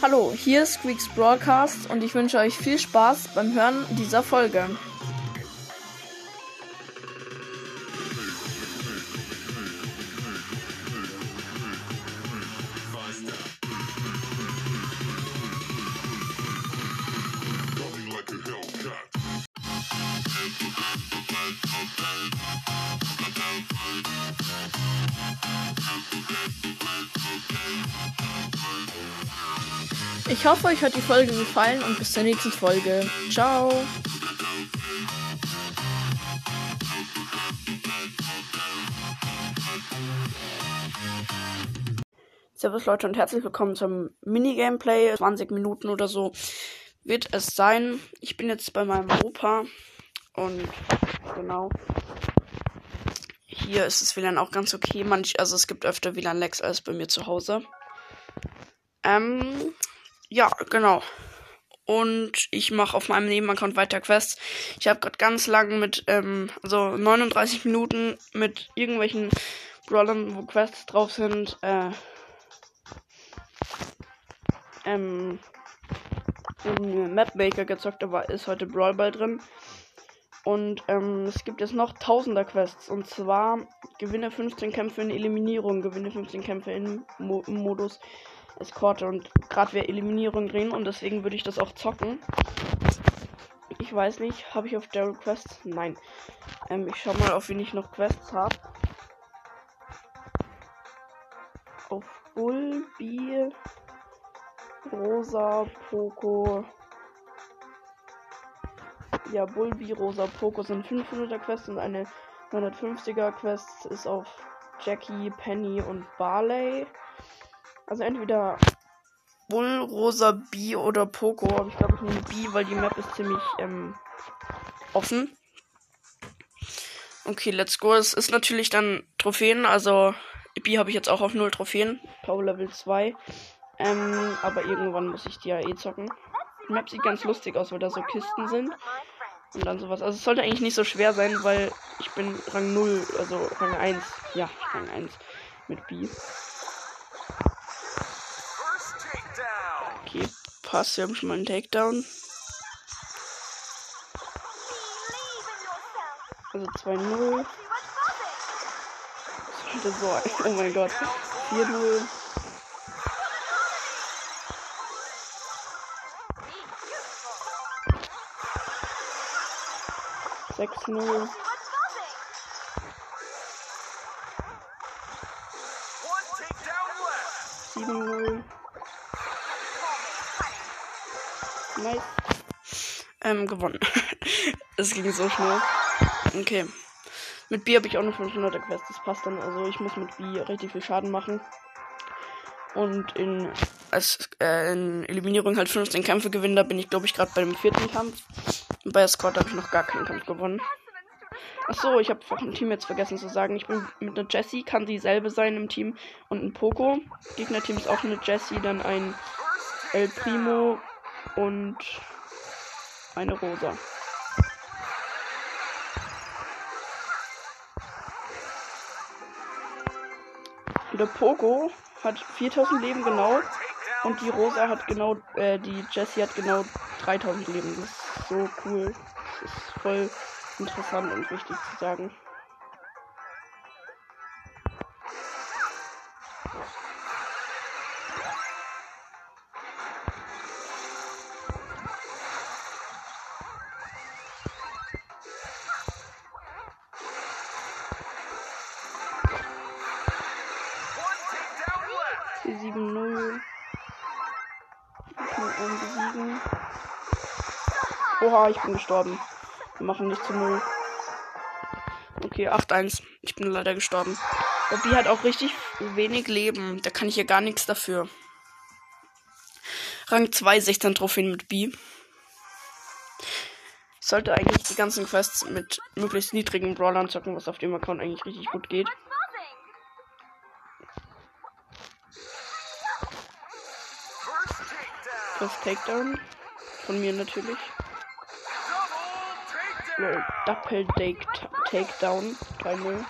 Hallo, hier ist Squeaks Broadcast und ich wünsche euch viel Spaß beim Hören dieser Folge. Hoffe, euch hat die Folge gefallen und bis zur nächsten Folge. Ciao. Servus Leute und herzlich willkommen zum Mini-Gameplay. 20 Minuten oder so wird es sein. Ich bin jetzt bei meinem Opa und genau. Hier ist das WLAN auch ganz okay. Manch, also es gibt öfter WLAN-Lags als bei mir zu Hause. Ähm, ja, genau. Und ich mache auf meinem Nebenaccount weiter Quests. Ich habe gerade ganz lang mit, ähm, also 39 Minuten mit irgendwelchen Brawlern, wo Quests drauf sind, äh, ähm, Mapmaker gezockt, aber ist heute Brawl Ball drin. Und ähm, es gibt jetzt noch Tausender Quests. Und zwar gewinne 15 Kämpfe in Eliminierung, gewinne 15 Kämpfe in Mo Modus Eskorte und gerade wir Eliminierung drehen und deswegen würde ich das auch zocken. Ich weiß nicht, habe ich auf Daryl Quests? Nein. Ähm, ich schau mal, auf wen ich noch Quests habe. Auf Bulbi, Rosa, Poco. Ja, Bulbi, Rosa, Poco sind 500er Quests und eine 150er Quest ist auf Jackie, Penny und Barley. Also entweder Bull, Rosa, B oder Poco. Aber ich glaube, ich nehme B, weil die Map ist ziemlich ähm, offen. Okay, let's go. Es ist natürlich dann Trophäen. Also B habe ich jetzt auch auf 0 Trophäen. Power Level 2. Ähm, aber irgendwann muss ich die ja eh zocken. Die Map sieht ganz lustig aus, weil da so Kisten sind. Und dann sowas. Also es sollte eigentlich nicht so schwer sein, weil ich bin Rang 0, also Rang 1. Ja, Rang 1 mit B. Okay, passt. Wir haben schon mal einen Takedown. Also 2-0. So, oh mein Gott. 4-0. Sechs null. Ähm, gewonnen. es ging so schnell. Okay. Mit B habe ich auch noch 500er Quest. Das passt dann. Also ich muss mit B richtig viel Schaden machen. Und in, als, äh, in Eliminierung halt 15 Kämpfe gewinnen. Da bin ich, glaube ich, gerade bei dem vierten Kampf. Und bei Escort habe ich noch gar keinen Kampf gewonnen. Achso, ich habe vom Team jetzt vergessen zu sagen. Ich bin mit einer Jessie, kann dieselbe sein im Team. Und ein Poco. Gegnerteam ist auch eine Jessie, dann ein El Primo und eine Rosa. Der Poco hat 4000 Leben genau und die Rosa hat genau, äh, die Jessie hat genau 3000 Leben. Das ist so cool. Das ist voll interessant und wichtig zu sagen. Die 7-0. Ich einen besiegen. Oha, ich bin gestorben. Wir machen nicht zu 0. Okay, 8-1. Ich bin leider gestorben. Bobby hat auch richtig wenig Leben. Da kann ich ja gar nichts dafür. Rang 2, 16 Trophäen mit B. Ich sollte eigentlich die ganzen Quests mit möglichst niedrigen Brawlern zocken, was auf dem Account eigentlich richtig gut geht. First Takedown. Von mir natürlich. Double take Takedown. 3-0.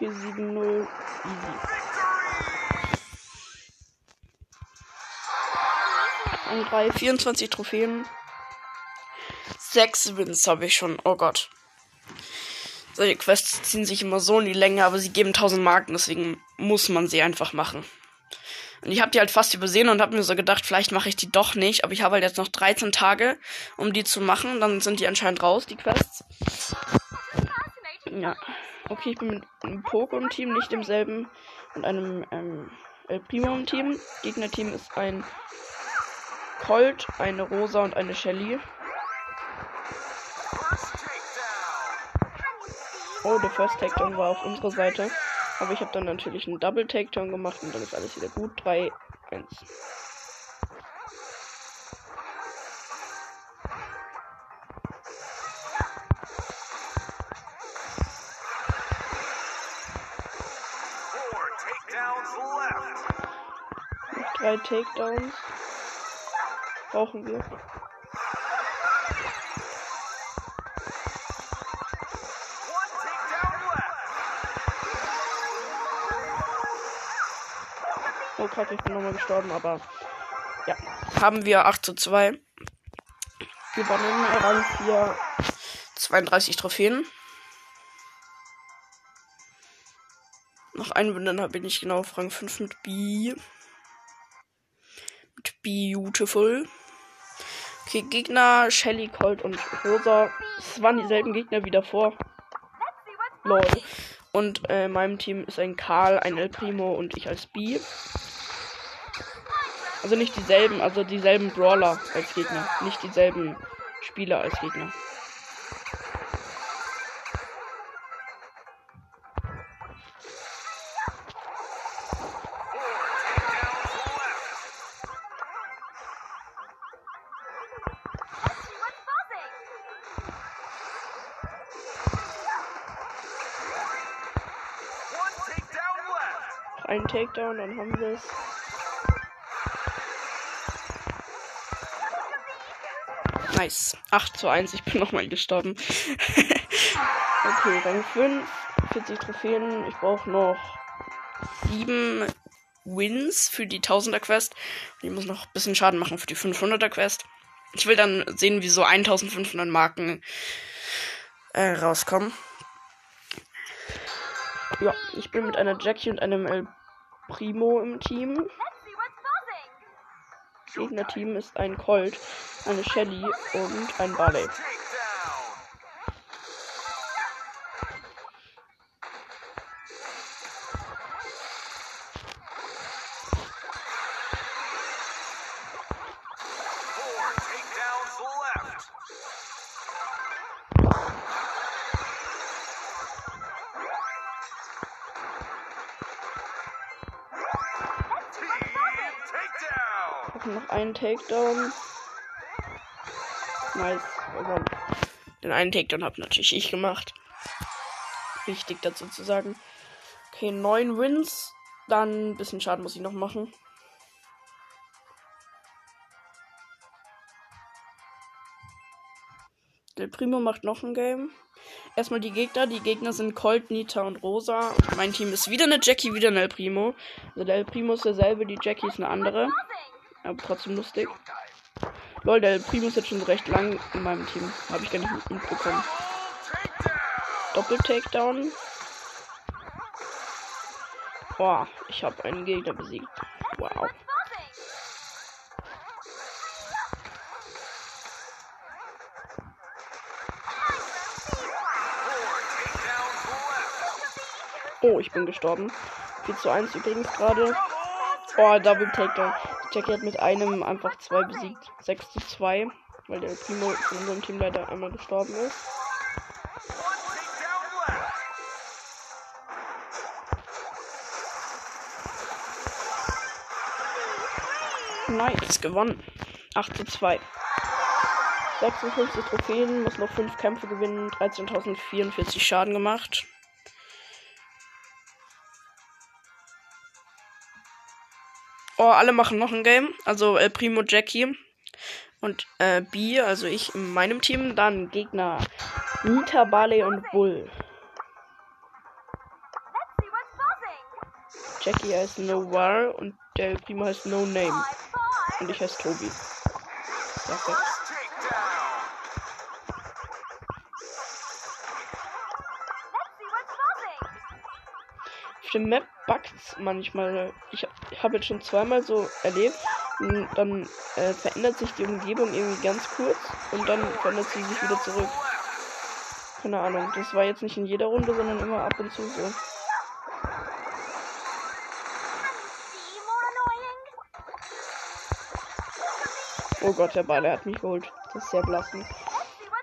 Okay, 7-0. Easy. Rang 3, 24 Trophäen. 6 Wins habe ich schon. Oh Gott. Solche Quests ziehen sich immer so in die Länge, aber sie geben 1000 Marken, deswegen muss man sie einfach machen. Und ich habe die halt fast übersehen und habe mir so gedacht, vielleicht mache ich die doch nicht. Aber ich habe halt jetzt noch 13 Tage, um die zu machen. Dann sind die anscheinend raus, die Quests. Ja. Okay, ich bin mit einem Pokémon-Team, nicht demselben. Und einem ähm, El Primo-Team. Gegnerteam ist ein Colt, eine Rosa und eine Shelly. Oh, der First Takedown war auf unserer Seite. Aber ich habe dann natürlich einen Double Takedown gemacht und dann ist alles wieder gut. 3, 1. Takedowns brauchen wir. Oh kacke, ich bin nochmal gestorben, aber ja. Haben wir 8 zu 2. Gewonnen, Rang 4, 32 Trophäen. Noch ein Win, dann bin ich genau auf Rang 5 mit B. Beautiful. Okay, Gegner, Shelly, Colt und Rosa. Es waren dieselben Gegner wieder vor. Lol. Und äh, in meinem Team ist ein Karl, ein El Primo und ich als B. Also nicht dieselben, also dieselben Brawler als Gegner. Nicht dieselben Spieler als Gegner. Ein Takedown, dann haben wir es. Nice. 8 zu 1. Ich bin nochmal gestorben. okay, Rang 5. 40 Trophäen. Ich brauche noch 7 Wins für die 1000er Quest. Ich muss noch ein bisschen Schaden machen für die 500er Quest. Ich will dann sehen, wie so 1500 Marken äh, rauskommen. Ja, ich bin mit einer Jackie und einem El Primo im Team. Gegnerteam ist ein Colt, eine Shelly und ein Barley. Noch einen Takedown. Nice. Aber den einen Takedown habe natürlich ich gemacht. Wichtig dazu zu sagen. Okay, neun Wins. Dann ein bisschen Schaden muss ich noch machen. Der Primo macht noch ein Game. Erstmal die Gegner. Die Gegner sind Colt, Nita und Rosa. Mein Team ist wieder eine Jackie, wieder ein El Primo. Also der El Primo ist derselbe, die Jackie ist eine andere. Aber trotzdem lustig. Lol, der Primo ist jetzt schon recht lang in meinem Team. Habe ich gar nicht mitbekommen. Doppel-Takedown. Boah, ich habe einen Gegner besiegt. Wow. Oh, ich bin gestorben. 4 zu 1 übrigens gerade. Oh, Double Takedown. Jackie hat mit einem einfach zwei besiegt. 6 zu 2. Weil der Primo von unserem Team leider einmal gestorben ist. Nice, gewonnen. 8 zu 2. 56 Trophäen, muss noch 5 Kämpfe gewinnen, 13.044 Schaden gemacht. Oh, alle machen noch ein Game. Also El Primo Jackie und äh, B, also ich in meinem Team. Dann Gegner Nita, Barley und Bull. Jackie heißt No War und der Primo heißt No Name. Und ich heiße Tobi. Perfekt. Auf Map bugt's manchmal. Ich habe jetzt schon zweimal so erlebt. Dann äh, verändert sich die Umgebung irgendwie ganz kurz und dann verändert sie sich wieder zurück. Keine Ahnung. Das war jetzt nicht in jeder Runde, sondern immer ab und zu so. Oh Gott, der Ball, er hat mich geholt. Das ist sehr belastend.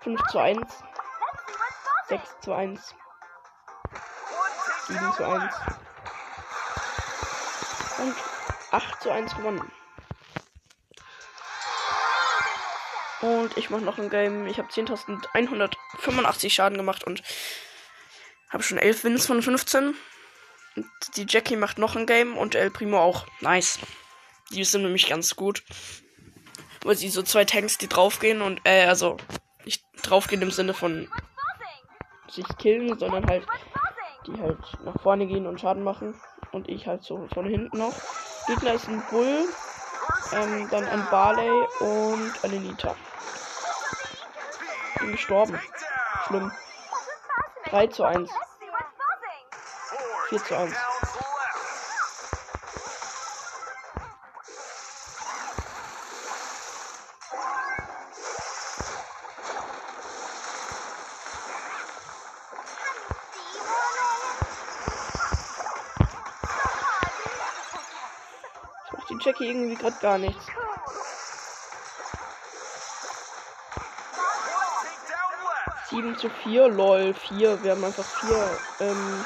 5 zu 1. 6 zu 1. 7 zu 1. Und 8 zu 1 gewonnen. Und ich mache noch ein Game. Ich habe 10.185 Schaden gemacht und habe schon 11 Wins von 15. Und die Jackie macht noch ein Game und El Primo auch. Nice. Die sind nämlich ganz gut wo sie so zwei Tanks, die draufgehen und, äh, also nicht draufgehen im Sinne von sich killen, sondern halt, die halt nach vorne gehen und Schaden machen. Und ich halt so von hinten noch. Gegner ist ein Bull, ähm, dann ein Barley und eine Nita. Bin gestorben. Schlimm. 3 zu 1. 4 zu 1. checke irgendwie gerade gar nichts. Sieben zu vier, lol, vier. Wir haben einfach vier, ähm,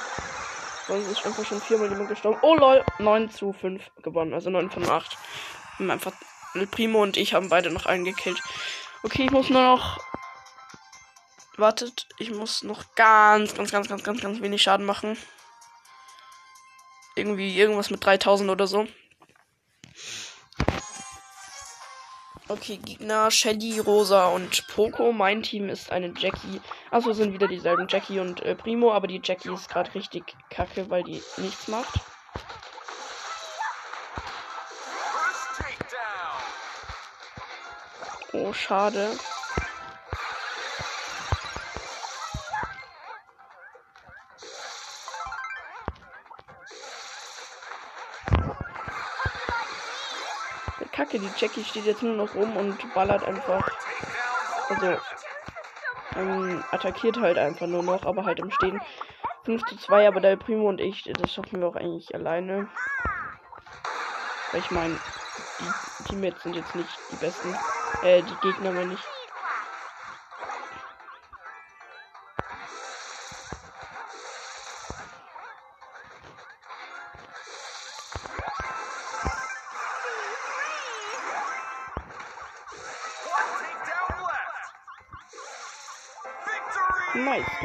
sonst ist einfach schon viermal jemand gestorben. Oh lol, 9 zu 5 gewonnen, also 9 von 8. Wir haben einfach Primo und ich haben beide noch einen gekillt. Okay, ich muss nur noch. Wartet, ich muss noch ganz, ganz, ganz, ganz, ganz, ganz wenig Schaden machen. Irgendwie irgendwas mit 3000 oder so. Okay, Gegner Shelly, Rosa und Poco. Mein Team ist eine Jackie. Also sind wieder dieselben Jackie und äh, Primo, aber die Jackie ist gerade richtig kacke, weil die nichts macht. Oh, schade. Kacke, die Jackie steht jetzt nur noch rum und ballert einfach. Also, ähm, attackiert halt einfach nur noch, aber halt im Stehen. 5 zu 2, aber der Primo und ich, das schaffen wir auch eigentlich alleine. Weil ich meine, die Teammates sind jetzt nicht die besten. Äh, die Gegner meine ich.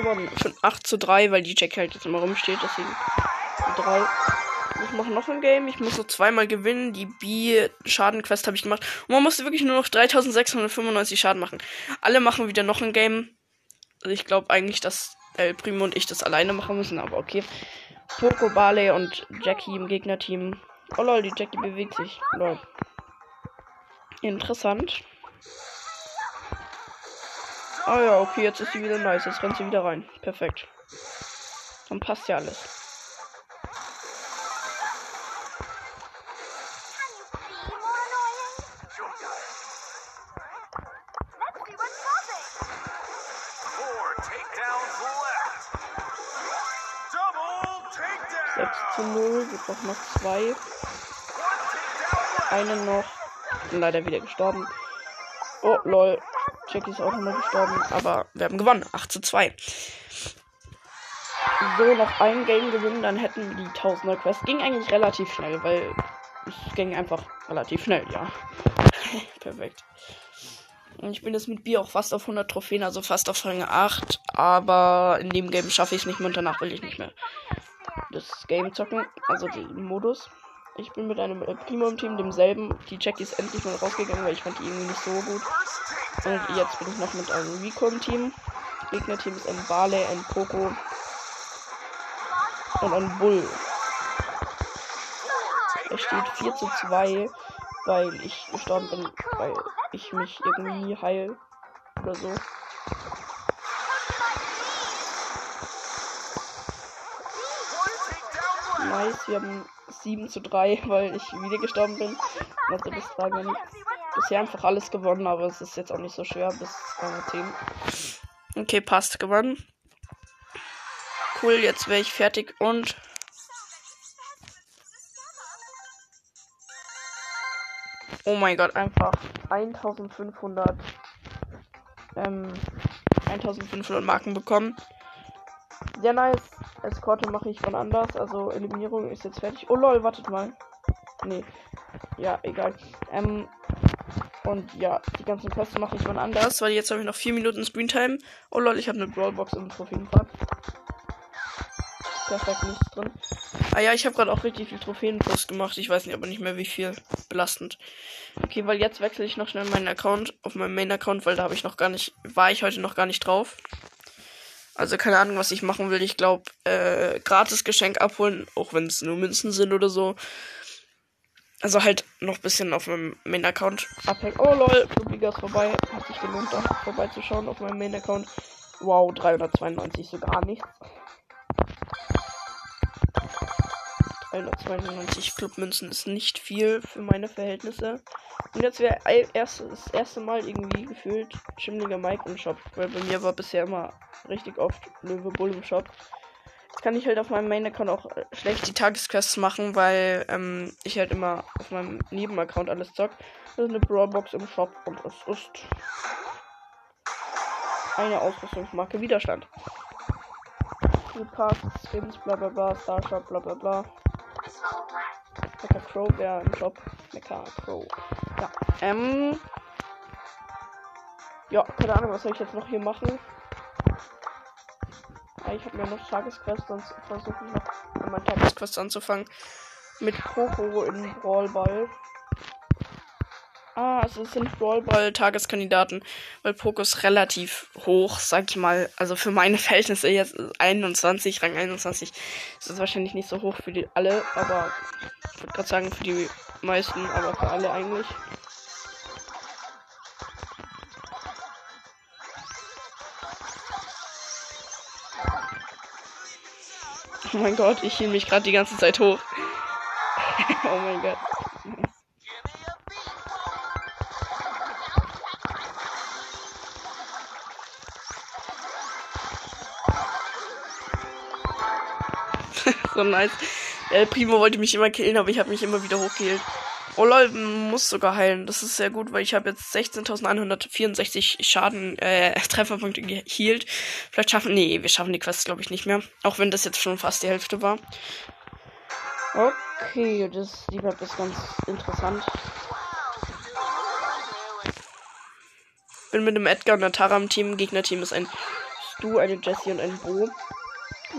Gewonnen. Schon 8 zu 3, weil die Jack halt jetzt immer rumsteht. Deswegen 3. Ich mache noch ein Game. Ich muss so zweimal gewinnen. Die B-Schaden-Quest habe ich gemacht. Und man musste wirklich nur noch 3695 Schaden machen. Alle machen wieder noch ein Game. Also ich glaube eigentlich, dass El Primo und ich das alleine machen müssen, aber okay. Poco, Barley und Jackie im Gegnerteam. Oh lol, die Jackie bewegt sich. Lol. Interessant. Ah ja, okay, jetzt ist sie wieder nice. Jetzt rennt sie wieder rein. Perfekt. Dann passt ja alles. Sechs zu null. Wir brauchen noch zwei. Einen noch. Leider wieder gestorben. Oh, lol. Jackie ist auch nochmal gestorben, aber wir haben gewonnen. 8 zu 2. So, noch ein Game gewinnen, dann hätten wir die Tausender Quest. Ging eigentlich relativ schnell, weil es ging einfach relativ schnell, ja. Perfekt. Und ich bin jetzt mit Bier auch fast auf 100 Trophäen, also fast auf Rang 8. Aber in dem Game schaffe ich es nicht mehr und danach will ich nicht mehr das Game zocken, also den Modus. Ich bin mit einem Primo im Team, demselben. Die Jackie ist endlich mal rausgegangen, weil ich fand die irgendwie nicht so gut. Und jetzt bin ich noch mit einem Recon-Team. Gegner-Team ist ein Barley, ein Poco und ein Bull. steht 4 zu 2, weil ich gestorben bin, weil ich mich irgendwie heil oder so. Nice, wir haben 7 zu 3, weil ich wieder gestorben bin. Also bis dahin bisher einfach alles gewonnen, aber es ist jetzt auch nicht so schwer bis Rang 10. Okay, passt, gewonnen. Cool, jetzt wäre ich fertig und Oh mein Gott, einfach 1500 ähm, 1500 Marken bekommen. Sehr nice. Eskorte mache ich von anders. Also Eliminierung ist jetzt fertig. Oh lol, wartet mal. Nee. Ja, egal. Ähm, und ja, die ganzen Quests mache ich von anders, weil jetzt habe ich noch 4 Minuten Screentime. Oh lol, ich habe eine Brawlbox im Trophäenpfad. Perfekt, nichts drin. Ah ja, ich habe gerade auch richtig viel Trophäenplus gemacht. Ich weiß nicht, aber nicht mehr wie viel. Belastend. Okay, weil jetzt wechsle ich noch schnell meinen Account auf meinen Main-Account, weil da habe ich noch gar nicht, war ich heute noch gar nicht drauf. Also keine Ahnung, was ich machen will. Ich glaube, äh, gratis Geschenk abholen, auch wenn es nur Münzen sind oder so. Also halt noch ein bisschen auf meinem Main-Account abhängen. Oh lol, Lubiga ist vorbei. Hat sich gelohnt, da vorbeizuschauen auf meinem Main-Account. Wow, 392, so gar nichts. 192 Clubmünzen ist nicht viel für meine Verhältnisse. Und jetzt wäre erst, das erste Mal irgendwie gefühlt Chimlinger Mike im Shop. Weil bei mir war bisher immer richtig oft Löwe Bull im Shop. Jetzt kann ich halt auf meinem Main-Account auch äh, schlecht die Tagesquests machen, weil ähm, ich halt immer auf meinem Nebenaccount alles zock. Das ist eine Brawlbox im Shop und es ist eine Ausrüstungsmarke Widerstand. Pass, Skins, bla bla bla, Starshop, bla bla bla. Mecha Crow wäre im Job. Mecha Crow. Ja. Ähm. Ja, keine Ahnung, was soll ich jetzt noch hier machen? Ah, ich habe mir noch Tagesquest, sonst versuche ich noch mein Tagesquest anzufangen. Mit Poco in Brawlball. Ah, also es sind Brawlball-Tageskandidaten, weil Poco ist relativ hoch, sag ich mal. Also für meine Verhältnisse jetzt 21, Rang 21. Das ist wahrscheinlich nicht so hoch für die alle, aber ich würde gerade sagen für die meisten, aber für alle eigentlich. Oh mein Gott, ich hielt mich gerade die ganze Zeit hoch. oh mein Gott. So nice. El Primo wollte mich immer killen, aber ich habe mich immer wieder hochgeheilt. Oh lol, muss sogar heilen. Das ist sehr gut, weil ich habe jetzt 16.164 Schaden, äh, Trefferpunkte gehealt. Vielleicht schaffen, nee, wir schaffen die Quest glaube ich nicht mehr. Auch wenn das jetzt schon fast die Hälfte war. Okay, das, die Map ist ganz interessant. Bin mit dem Edgar und der Tara im Team. Gegnerteam ist ein Stu, eine Jessie und ein Bo.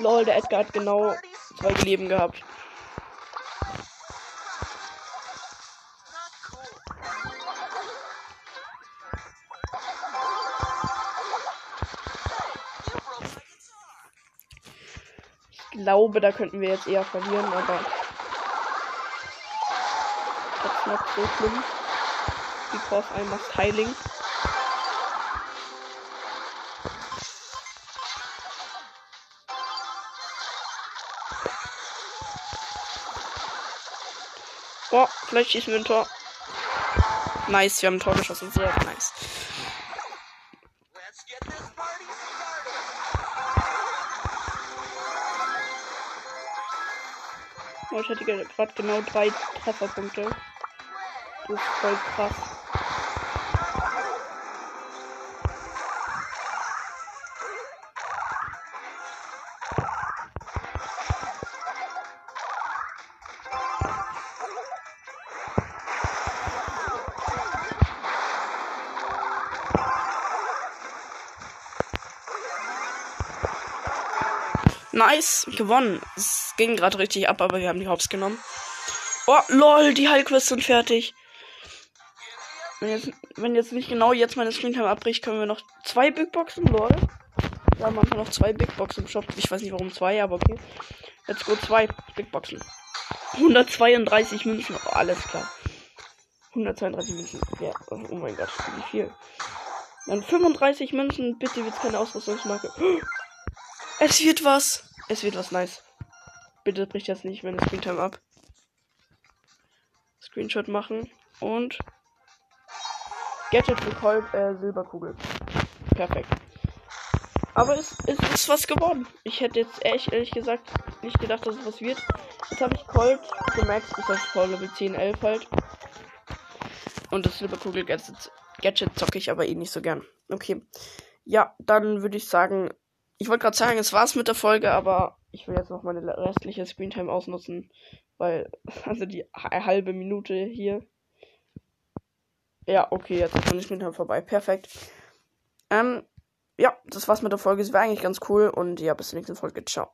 Lol, der Edgar hat genau zwei Leben gehabt. Ich glaube, da könnten wir jetzt eher verlieren, aber das ist nicht so schlimm. Because I must heiling. Oh, vielleicht schießen wir ein Tor. Nice, wir haben ein Tor geschossen. Sehr nice. Oh, ich hatte gerade genau drei Trefferpunkte. Das ist voll krass. Nice, gewonnen. Es ging gerade richtig ab, aber wir haben die Hops genommen. Oh, lol, die Heilquests sind fertig. Wenn jetzt, wenn jetzt nicht genau jetzt meine Screentime abbricht, können wir noch zwei Big Boxen, lol. Wir haben einfach noch zwei Big Boxen im Shop. Ich weiß nicht warum zwei, aber okay. Let's go, zwei Big Boxen. 132 Münzen. Oh, alles klar. 132 Münzen. Ja, oh mein Gott, wie viel. Dann 35 Münzen. Bitte wird keine Ausrüstungsmarke. Es wird was. Es wird was nice. Bitte bricht jetzt nicht meine Screentime ab. Screenshot machen. Und. Gadget Colt, äh, Silberkugel. Perfekt. Aber es, es ist was geworden. Ich hätte jetzt echt, ehrlich gesagt, nicht gedacht, dass es was wird. Jetzt habe ich Colt gemaxt, das heißt Paul Level 10, 11 halt. Und das Silberkugel Gadget, Gadget zocke ich aber eh nicht so gern. Okay. Ja, dann würde ich sagen, ich wollte gerade sagen, es war's mit der Folge, aber ich will jetzt noch meine restliche Screentime ausnutzen, weil, also die halbe Minute hier. Ja, okay, jetzt ist meine Screentime vorbei. Perfekt. Ähm, ja, das war's mit der Folge. Es war eigentlich ganz cool und ja, bis zur nächsten Folge. Ciao.